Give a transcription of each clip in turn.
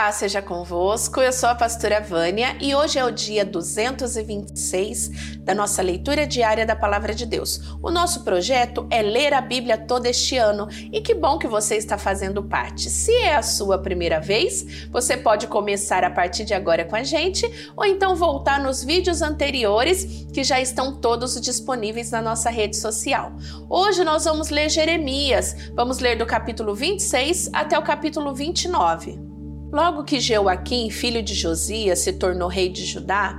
Paz seja convosco, eu sou a pastora Vânia e hoje é o dia 226 da nossa leitura diária da Palavra de Deus. O nosso projeto é ler a Bíblia todo este ano e que bom que você está fazendo parte. Se é a sua primeira vez, você pode começar a partir de agora com a gente ou então voltar nos vídeos anteriores que já estão todos disponíveis na nossa rede social. Hoje nós vamos ler Jeremias, vamos ler do capítulo 26 até o capítulo 29. Logo que Joaquim, filho de Josias, se tornou rei de Judá,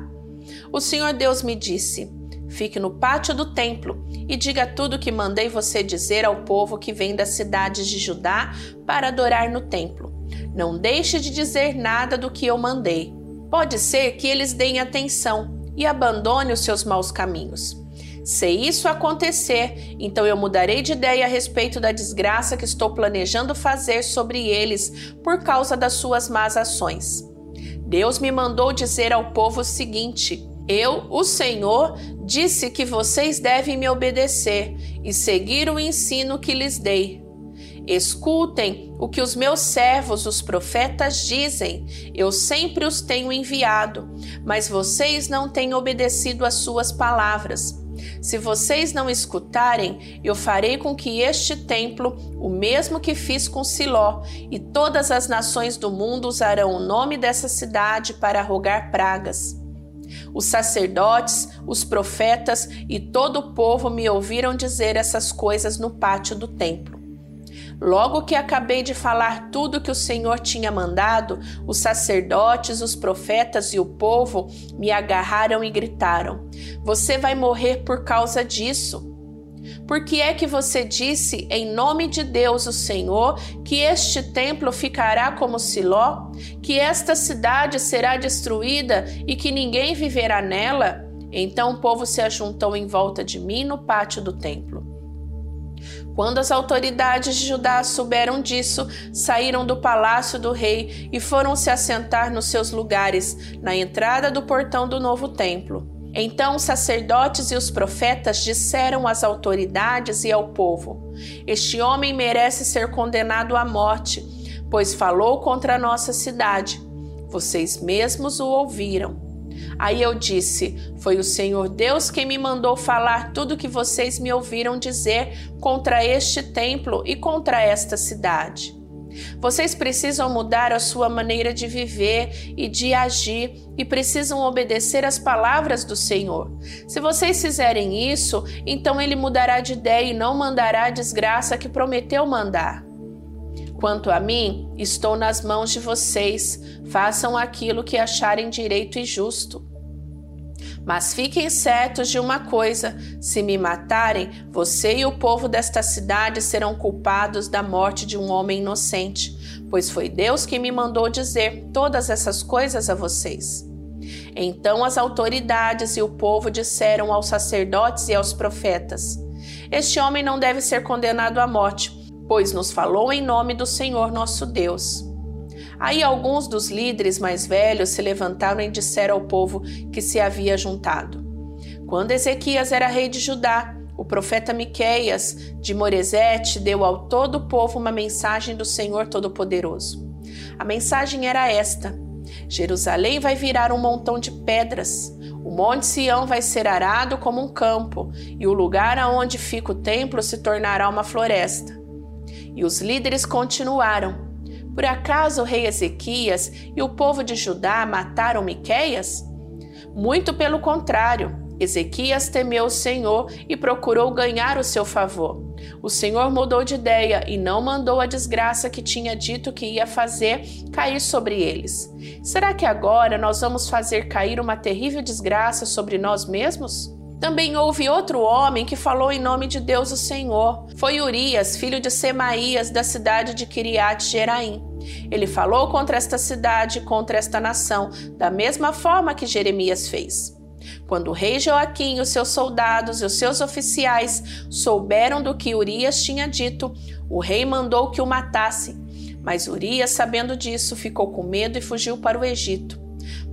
o Senhor Deus me disse: Fique no pátio do templo e diga tudo o que mandei você dizer ao povo que vem das cidades de Judá para adorar no templo. Não deixe de dizer nada do que eu mandei. Pode ser que eles deem atenção e abandone os seus maus caminhos. Se isso acontecer, então eu mudarei de ideia a respeito da desgraça que estou planejando fazer sobre eles por causa das suas más ações. Deus me mandou dizer ao povo o seguinte: Eu, o Senhor, disse que vocês devem me obedecer e seguir o ensino que lhes dei. Escutem o que os meus servos, os profetas, dizem. Eu sempre os tenho enviado, mas vocês não têm obedecido às suas palavras. Se vocês não escutarem, eu farei com que este templo, o mesmo que fiz com Siló, e todas as nações do mundo usarão o nome dessa cidade para rogar pragas. Os sacerdotes, os profetas e todo o povo me ouviram dizer essas coisas no pátio do templo. Logo que acabei de falar tudo que o Senhor tinha mandado, os sacerdotes, os profetas e o povo me agarraram e gritaram: Você vai morrer por causa disso. Por que é que você disse, em nome de Deus, o Senhor, que este templo ficará como Siló, que esta cidade será destruída e que ninguém viverá nela? Então o povo se ajuntou em volta de mim no pátio do templo. Quando as autoridades de Judá souberam disso, saíram do palácio do rei e foram se assentar nos seus lugares, na entrada do portão do novo templo. Então os sacerdotes e os profetas disseram às autoridades e ao povo: Este homem merece ser condenado à morte, pois falou contra a nossa cidade. Vocês mesmos o ouviram. Aí eu disse: Foi o Senhor Deus quem me mandou falar tudo que vocês me ouviram dizer contra este templo e contra esta cidade. Vocês precisam mudar a sua maneira de viver e de agir e precisam obedecer às palavras do Senhor. Se vocês fizerem isso, então ele mudará de ideia e não mandará a desgraça que prometeu mandar. Quanto a mim, estou nas mãos de vocês. Façam aquilo que acharem direito e justo. Mas fiquem certos de uma coisa: se me matarem, você e o povo desta cidade serão culpados da morte de um homem inocente, pois foi Deus que me mandou dizer todas essas coisas a vocês. Então as autoridades e o povo disseram aos sacerdotes e aos profetas: Este homem não deve ser condenado à morte pois nos falou em nome do Senhor nosso Deus. Aí alguns dos líderes mais velhos se levantaram e disseram ao povo que se havia juntado. Quando Ezequias era rei de Judá, o profeta Miqueias de Moresete deu ao todo o povo uma mensagem do Senhor Todo-Poderoso. A mensagem era esta: Jerusalém vai virar um montão de pedras. O monte Sião vai ser arado como um campo, e o lugar aonde fica o templo se tornará uma floresta. E os líderes continuaram: Por acaso o rei Ezequias e o povo de Judá mataram Miqueias? Muito pelo contrário, Ezequias temeu o Senhor e procurou ganhar o seu favor. O Senhor mudou de ideia e não mandou a desgraça que tinha dito que ia fazer cair sobre eles. Será que agora nós vamos fazer cair uma terrível desgraça sobre nós mesmos? Também houve outro homem que falou em nome de Deus o Senhor. Foi Urias, filho de Semaías, da cidade de Kiriat Jeraim. Ele falou contra esta cidade contra esta nação, da mesma forma que Jeremias fez. Quando o rei Joaquim, os seus soldados e os seus oficiais souberam do que Urias tinha dito, o rei mandou que o matasse. Mas Urias, sabendo disso, ficou com medo e fugiu para o Egito.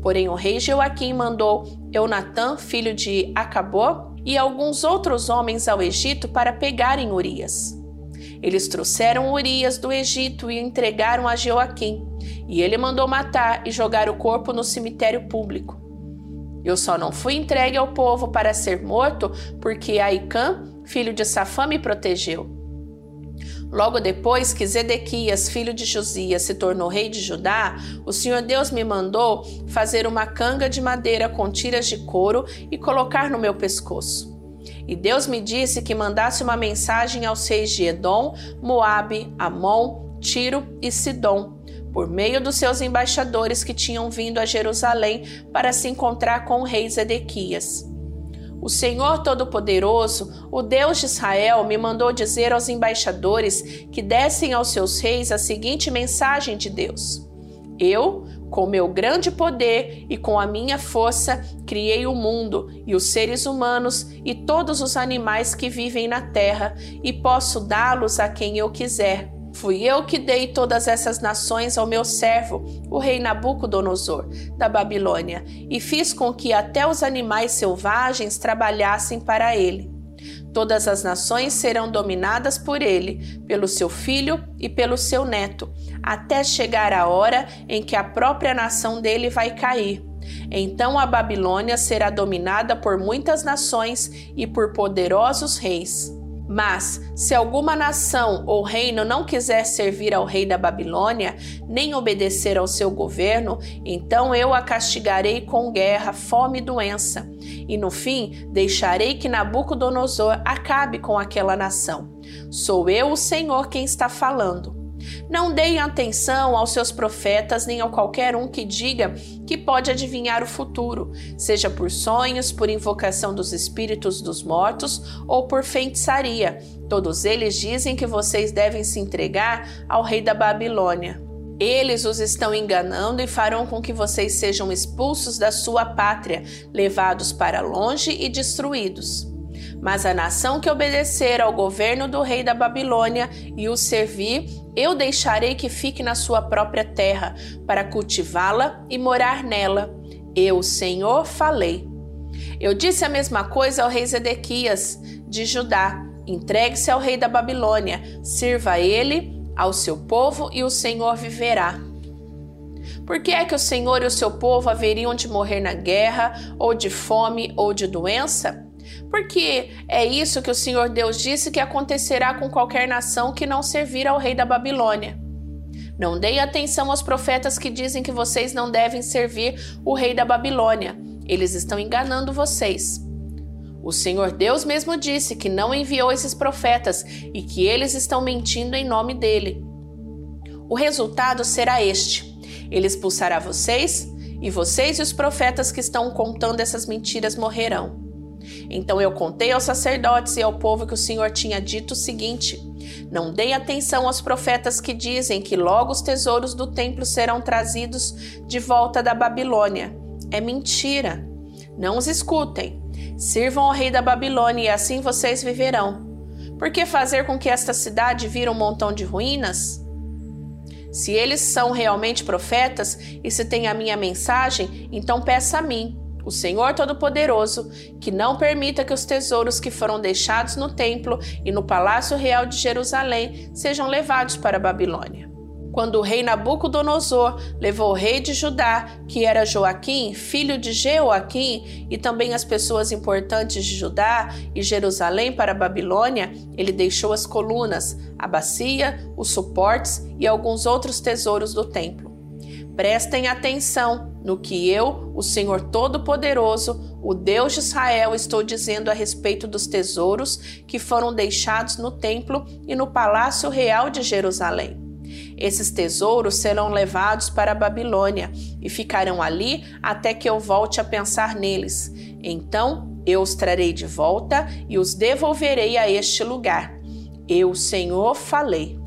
Porém, o rei Joaquim mandou Eunatã, filho de Acabô, e alguns outros homens ao Egito para pegarem Urias. Eles trouxeram Urias do Egito e entregaram a Joaquim, e ele mandou matar e jogar o corpo no cemitério público. Eu só não fui entregue ao povo para ser morto porque Aicã, filho de Safã, me protegeu. Logo depois que Zedequias, filho de Josias, se tornou rei de Judá, o Senhor Deus me mandou fazer uma canga de madeira com tiras de couro e colocar no meu pescoço. E Deus me disse que mandasse uma mensagem aos reis de Edom, Moabe, Amon, Tiro e Sidom, por meio dos seus embaixadores que tinham vindo a Jerusalém para se encontrar com o rei Zedequias. O Senhor Todo-Poderoso, o Deus de Israel, me mandou dizer aos embaixadores que dessem aos seus reis a seguinte mensagem de Deus: Eu, com meu grande poder e com a minha força, criei o mundo e os seres humanos e todos os animais que vivem na terra, e posso dá-los a quem eu quiser. Fui eu que dei todas essas nações ao meu servo, o rei Nabucodonosor, da Babilônia, e fiz com que até os animais selvagens trabalhassem para ele. Todas as nações serão dominadas por ele, pelo seu filho e pelo seu neto, até chegar a hora em que a própria nação dele vai cair. Então a Babilônia será dominada por muitas nações e por poderosos reis. Mas, se alguma nação ou reino não quiser servir ao rei da Babilônia, nem obedecer ao seu governo, então eu a castigarei com guerra, fome e doença. E no fim, deixarei que Nabucodonosor acabe com aquela nação. Sou eu, o Senhor, quem está falando. Não deem atenção aos seus profetas nem a qualquer um que diga que pode adivinhar o futuro, seja por sonhos, por invocação dos espíritos dos mortos ou por feitiçaria. Todos eles dizem que vocês devem se entregar ao rei da Babilônia. Eles os estão enganando e farão com que vocês sejam expulsos da sua pátria, levados para longe e destruídos. Mas a nação que obedecer ao governo do rei da Babilônia e o servir, eu deixarei que fique na sua própria terra, para cultivá-la e morar nela. Eu, Senhor, falei. Eu disse a mesma coisa ao rei Zedequias, de Judá: entregue-se ao rei da Babilônia, sirva a ele, ao seu povo, e o Senhor viverá. Por que é que o Senhor e o seu povo haveriam de morrer na guerra, ou de fome, ou de doença? Porque é isso que o Senhor Deus disse que acontecerá com qualquer nação que não servir ao rei da Babilônia. Não deem atenção aos profetas que dizem que vocês não devem servir o rei da Babilônia. Eles estão enganando vocês. O Senhor Deus mesmo disse que não enviou esses profetas e que eles estão mentindo em nome dele. O resultado será este: ele expulsará vocês, e vocês e os profetas que estão contando essas mentiras morrerão. Então eu contei aos sacerdotes e ao povo que o Senhor tinha dito o seguinte: Não deem atenção aos profetas que dizem que logo os tesouros do templo serão trazidos de volta da Babilônia. É mentira. Não os escutem. Sirvam ao rei da Babilônia e assim vocês viverão. Por que fazer com que esta cidade vira um montão de ruínas? Se eles são realmente profetas e se tem a minha mensagem, então peça a mim o Senhor Todo-Poderoso, que não permita que os tesouros que foram deixados no templo e no palácio real de Jerusalém sejam levados para a Babilônia. Quando o rei Nabucodonosor levou o rei de Judá, que era Joaquim, filho de Jeoaquim, e também as pessoas importantes de Judá e Jerusalém para a Babilônia, ele deixou as colunas, a bacia, os suportes e alguns outros tesouros do templo. Prestem atenção no que eu, o Senhor Todo-Poderoso, o Deus de Israel, estou dizendo a respeito dos tesouros que foram deixados no templo e no palácio real de Jerusalém. Esses tesouros serão levados para a Babilônia e ficarão ali até que eu volte a pensar neles. Então eu os trarei de volta e os devolverei a este lugar. Eu, Senhor, falei.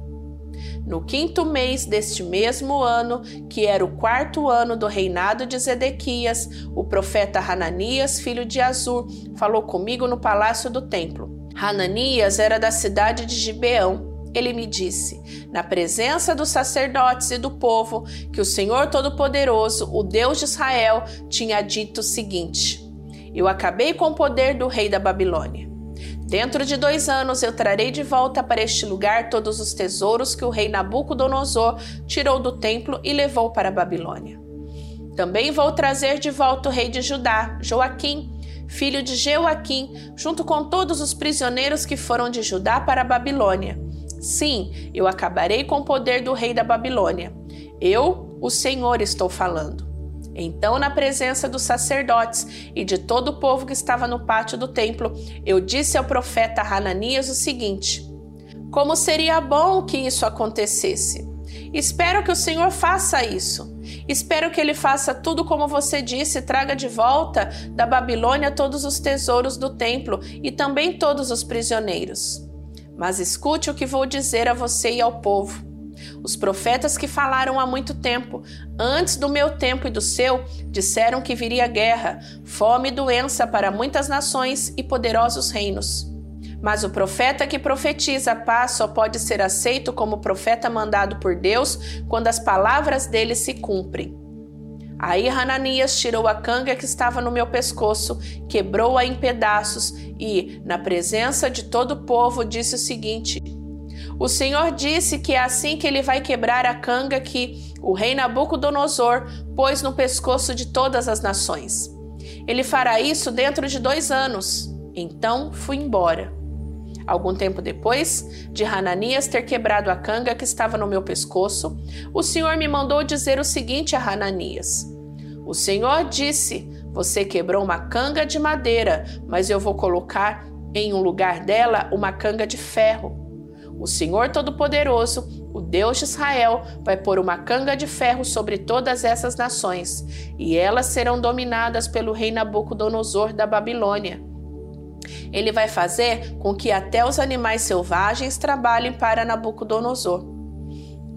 No quinto mês deste mesmo ano, que era o quarto ano do reinado de Zedequias, o profeta Hananias, filho de Azur, falou comigo no palácio do templo. Hananias era da cidade de Gibeão. Ele me disse, na presença dos sacerdotes e do povo, que o Senhor Todo-Poderoso, o Deus de Israel, tinha dito o seguinte: Eu acabei com o poder do rei da Babilônia Dentro de dois anos eu trarei de volta para este lugar todos os tesouros que o rei Nabucodonosor tirou do templo e levou para a Babilônia. Também vou trazer de volta o rei de Judá, Joaquim, filho de Jeoaquim, junto com todos os prisioneiros que foram de Judá para a Babilônia. Sim, eu acabarei com o poder do rei da Babilônia. Eu, o Senhor, estou falando. Então, na presença dos sacerdotes e de todo o povo que estava no pátio do templo, eu disse ao profeta Hananias o seguinte: Como seria bom que isso acontecesse! Espero que o Senhor faça isso. Espero que ele faça tudo como você disse, e traga de volta da Babilônia todos os tesouros do templo e também todos os prisioneiros. Mas escute o que vou dizer a você e ao povo. Os profetas que falaram há muito tempo, antes do meu tempo e do seu, disseram que viria guerra, fome e doença para muitas nações e poderosos reinos. Mas o profeta que profetiza a paz só pode ser aceito como profeta mandado por Deus quando as palavras dele se cumprem. Aí Hananias tirou a canga que estava no meu pescoço, quebrou-a em pedaços e, na presença de todo o povo, disse o seguinte: O Senhor disse que é assim que ele vai quebrar a canga que o rei Nabucodonosor pôs no pescoço de todas as nações. Ele fará isso dentro de dois anos. Então fui embora. Algum tempo depois de Hananias ter quebrado a canga que estava no meu pescoço, o Senhor me mandou dizer o seguinte a Hananias: O Senhor disse: Você quebrou uma canga de madeira, mas eu vou colocar em um lugar dela uma canga de ferro. O Senhor Todo-Poderoso, o Deus de Israel, vai pôr uma canga de ferro sobre todas essas nações, e elas serão dominadas pelo rei Nabucodonosor da Babilônia. Ele vai fazer com que até os animais selvagens trabalhem para Nabucodonosor.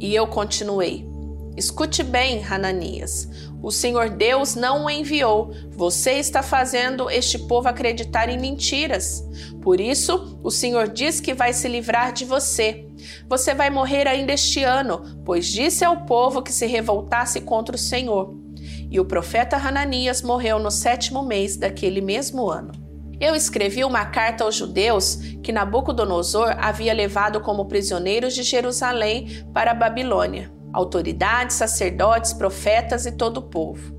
E eu continuei. Escute bem, Hananias. O Senhor Deus não o enviou. Você está fazendo este povo acreditar em mentiras. Por isso, o Senhor diz que vai se livrar de você. Você vai morrer ainda este ano, pois disse ao povo que se revoltasse contra o Senhor. E o profeta Hananias morreu no sétimo mês daquele mesmo ano. Eu escrevi uma carta aos judeus que Nabucodonosor havia levado como prisioneiros de Jerusalém para a Babilônia, autoridades, sacerdotes, profetas e todo o povo.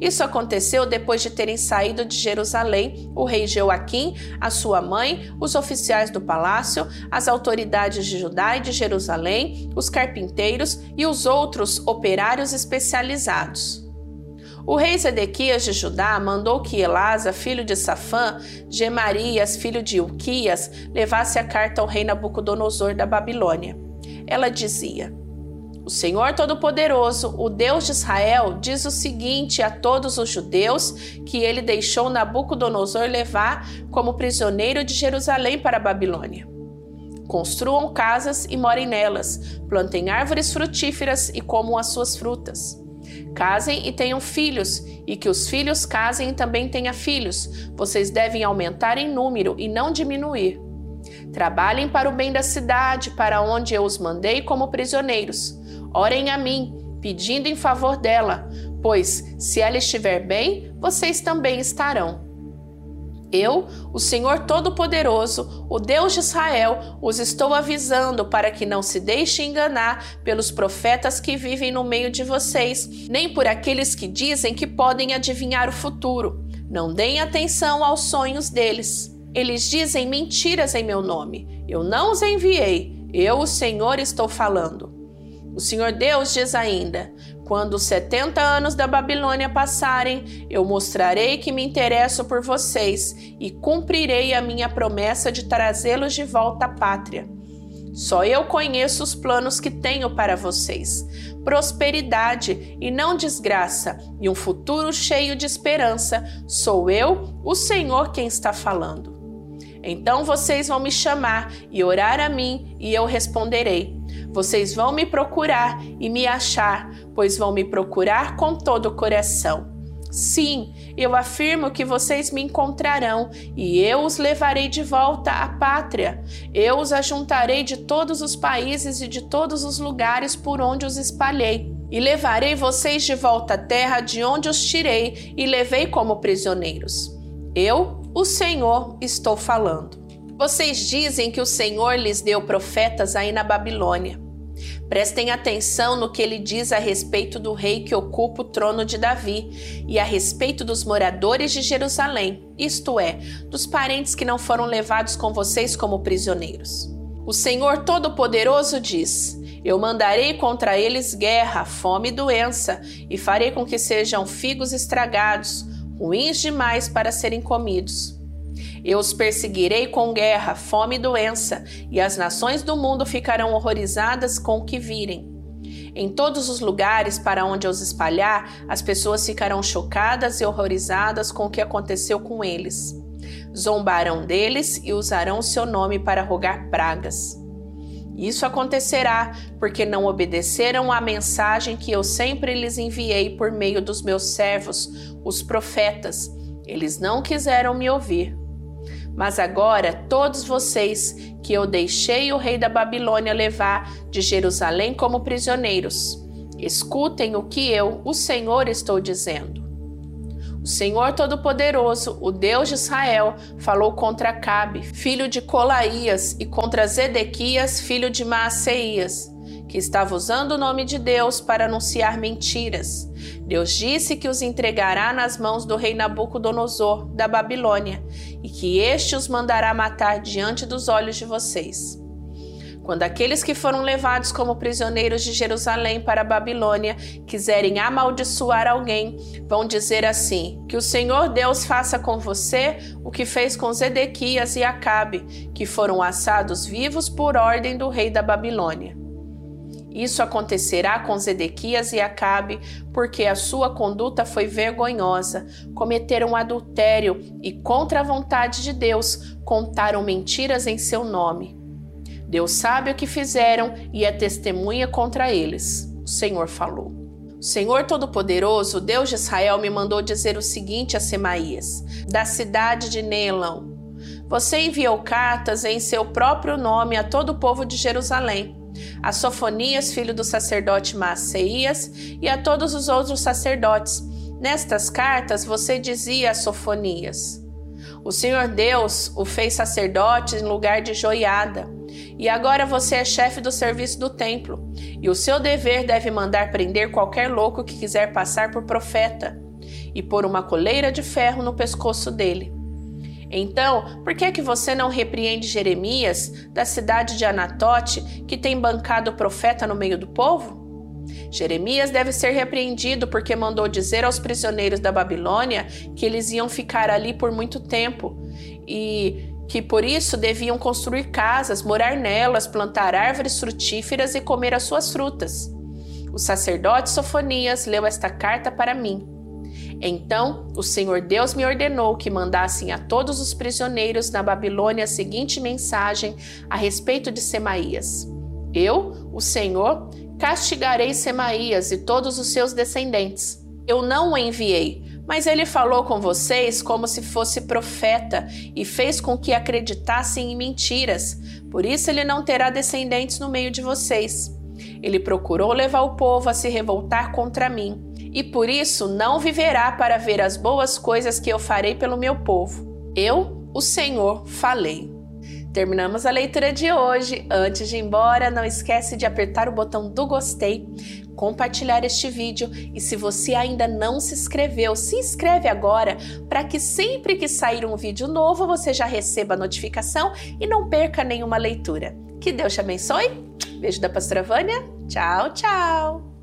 Isso aconteceu depois de terem saído de Jerusalém o rei Joaquim, a sua mãe, os oficiais do palácio, as autoridades de Judá e de Jerusalém, os carpinteiros e os outros operários especializados. O rei Zedequias de Judá mandou que Elasa, filho de Safã, Gemarias, filho de Uquias, levasse a carta ao rei Nabucodonosor da Babilônia. Ela dizia: O Senhor Todo-Poderoso, o Deus de Israel, diz o seguinte a todos os judeus que ele deixou Nabucodonosor levar como prisioneiro de Jerusalém para a Babilônia. Construam casas e morem nelas, plantem árvores frutíferas e comam as suas frutas. Casem e tenham filhos, e que os filhos casem e também tenham filhos. Vocês devem aumentar em número e não diminuir. Trabalhem para o bem da cidade, para onde eu os mandei como prisioneiros. Orem a mim, pedindo em favor dela, pois se ela estiver bem, vocês também estarão. Eu, o Senhor Todo-Poderoso, o Deus de Israel, os estou avisando para que não se deixe enganar pelos profetas que vivem no meio de vocês, nem por aqueles que dizem que podem adivinhar o futuro. Não deem atenção aos sonhos deles. Eles dizem mentiras em meu nome. Eu não os enviei. Eu, o Senhor, estou falando. O Senhor Deus diz ainda: quando os 70 anos da Babilônia passarem, eu mostrarei que me interesso por vocês e cumprirei a minha promessa de trazê-los de volta à pátria. Só eu conheço os planos que tenho para vocês: prosperidade e não desgraça, e um futuro cheio de esperança. Sou eu, o Senhor, quem está falando. Então vocês vão me chamar e orar a mim, e eu responderei. Vocês vão me procurar e me achar, pois vão me procurar com todo o coração. Sim, eu afirmo que vocês me encontrarão e eu os levarei de volta à pátria. Eu os ajuntarei de todos os países e de todos os lugares por onde os espalhei. E levarei vocês de volta à terra de onde os tirei e levei como prisioneiros. Eu, o Senhor, estou falando. Vocês dizem que o Senhor lhes deu profetas aí na Babilônia. Prestem atenção no que ele diz a respeito do rei que ocupa o trono de Davi e a respeito dos moradores de Jerusalém, isto é, dos parentes que não foram levados com vocês como prisioneiros. O Senhor Todo-Poderoso diz: Eu mandarei contra eles guerra, fome e doença, e farei com que sejam figos estragados, ruins demais para serem comidos. Eu os perseguirei com guerra, fome e doença, e as nações do mundo ficarão horrorizadas com o que virem. Em todos os lugares para onde eu os espalhar, as pessoas ficarão chocadas e horrorizadas com o que aconteceu com eles. Zombarão deles e usarão o seu nome para rogar pragas. Isso acontecerá porque não obedeceram à mensagem que eu sempre lhes enviei por meio dos meus servos, os profetas. Eles não quiseram me ouvir. Mas agora, todos vocês que eu deixei o rei da Babilônia levar de Jerusalém como prisioneiros, escutem o que eu, o Senhor, estou dizendo. O Senhor Todo-Poderoso, o Deus de Israel, falou contra Cabe, filho de Colaías, e contra Zedequias, filho de Maaseias que estava usando o nome de Deus para anunciar mentiras. Deus disse que os entregará nas mãos do rei Nabucodonosor da Babilônia e que este os mandará matar diante dos olhos de vocês. Quando aqueles que foram levados como prisioneiros de Jerusalém para a Babilônia quiserem amaldiçoar alguém, vão dizer assim: Que o Senhor Deus faça com você o que fez com Zedequias e Acabe, que foram assados vivos por ordem do rei da Babilônia. Isso acontecerá com Zedequias e Acabe, porque a sua conduta foi vergonhosa. Cometeram adultério e, contra a vontade de Deus, contaram mentiras em seu nome. Deus sabe o que fizeram e é testemunha contra eles. O Senhor falou. O Senhor Todo-Poderoso, Deus de Israel, me mandou dizer o seguinte a Semaías, da cidade de Neelão: Você enviou cartas em seu próprio nome a todo o povo de Jerusalém a Sofonias, filho do sacerdote Maaseias, e a todos os outros sacerdotes. Nestas cartas você dizia a Sofonias: O Senhor Deus o fez sacerdote em lugar de joiada. E agora você é chefe do serviço do templo, e o seu dever deve mandar prender qualquer louco que quiser passar por profeta, e pôr uma coleira de ferro no pescoço dele. Então, por que que você não repreende Jeremias, da cidade de Anatote, que tem bancado o profeta no meio do povo? Jeremias deve ser repreendido porque mandou dizer aos prisioneiros da Babilônia que eles iam ficar ali por muito tempo e que por isso deviam construir casas, morar nelas, plantar árvores frutíferas e comer as suas frutas. O sacerdote Sofonias leu esta carta para mim. Então o Senhor Deus me ordenou que mandassem a todos os prisioneiros na Babilônia a seguinte mensagem a respeito de Semaías: Eu, o Senhor, castigarei Semaías e todos os seus descendentes. Eu não o enviei, mas ele falou com vocês como se fosse profeta e fez com que acreditassem em mentiras. Por isso ele não terá descendentes no meio de vocês. Ele procurou levar o povo a se revoltar contra mim e por isso não viverá para ver as boas coisas que eu farei pelo meu povo. Eu, o Senhor, falei. Terminamos a leitura de hoje. Antes de ir embora, não esquece de apertar o botão do gostei, compartilhar este vídeo e se você ainda não se inscreveu, se inscreve agora para que sempre que sair um vídeo novo você já receba a notificação e não perca nenhuma leitura. Que Deus te abençoe. Beijo da Pastora Vânia. Tchau, tchau.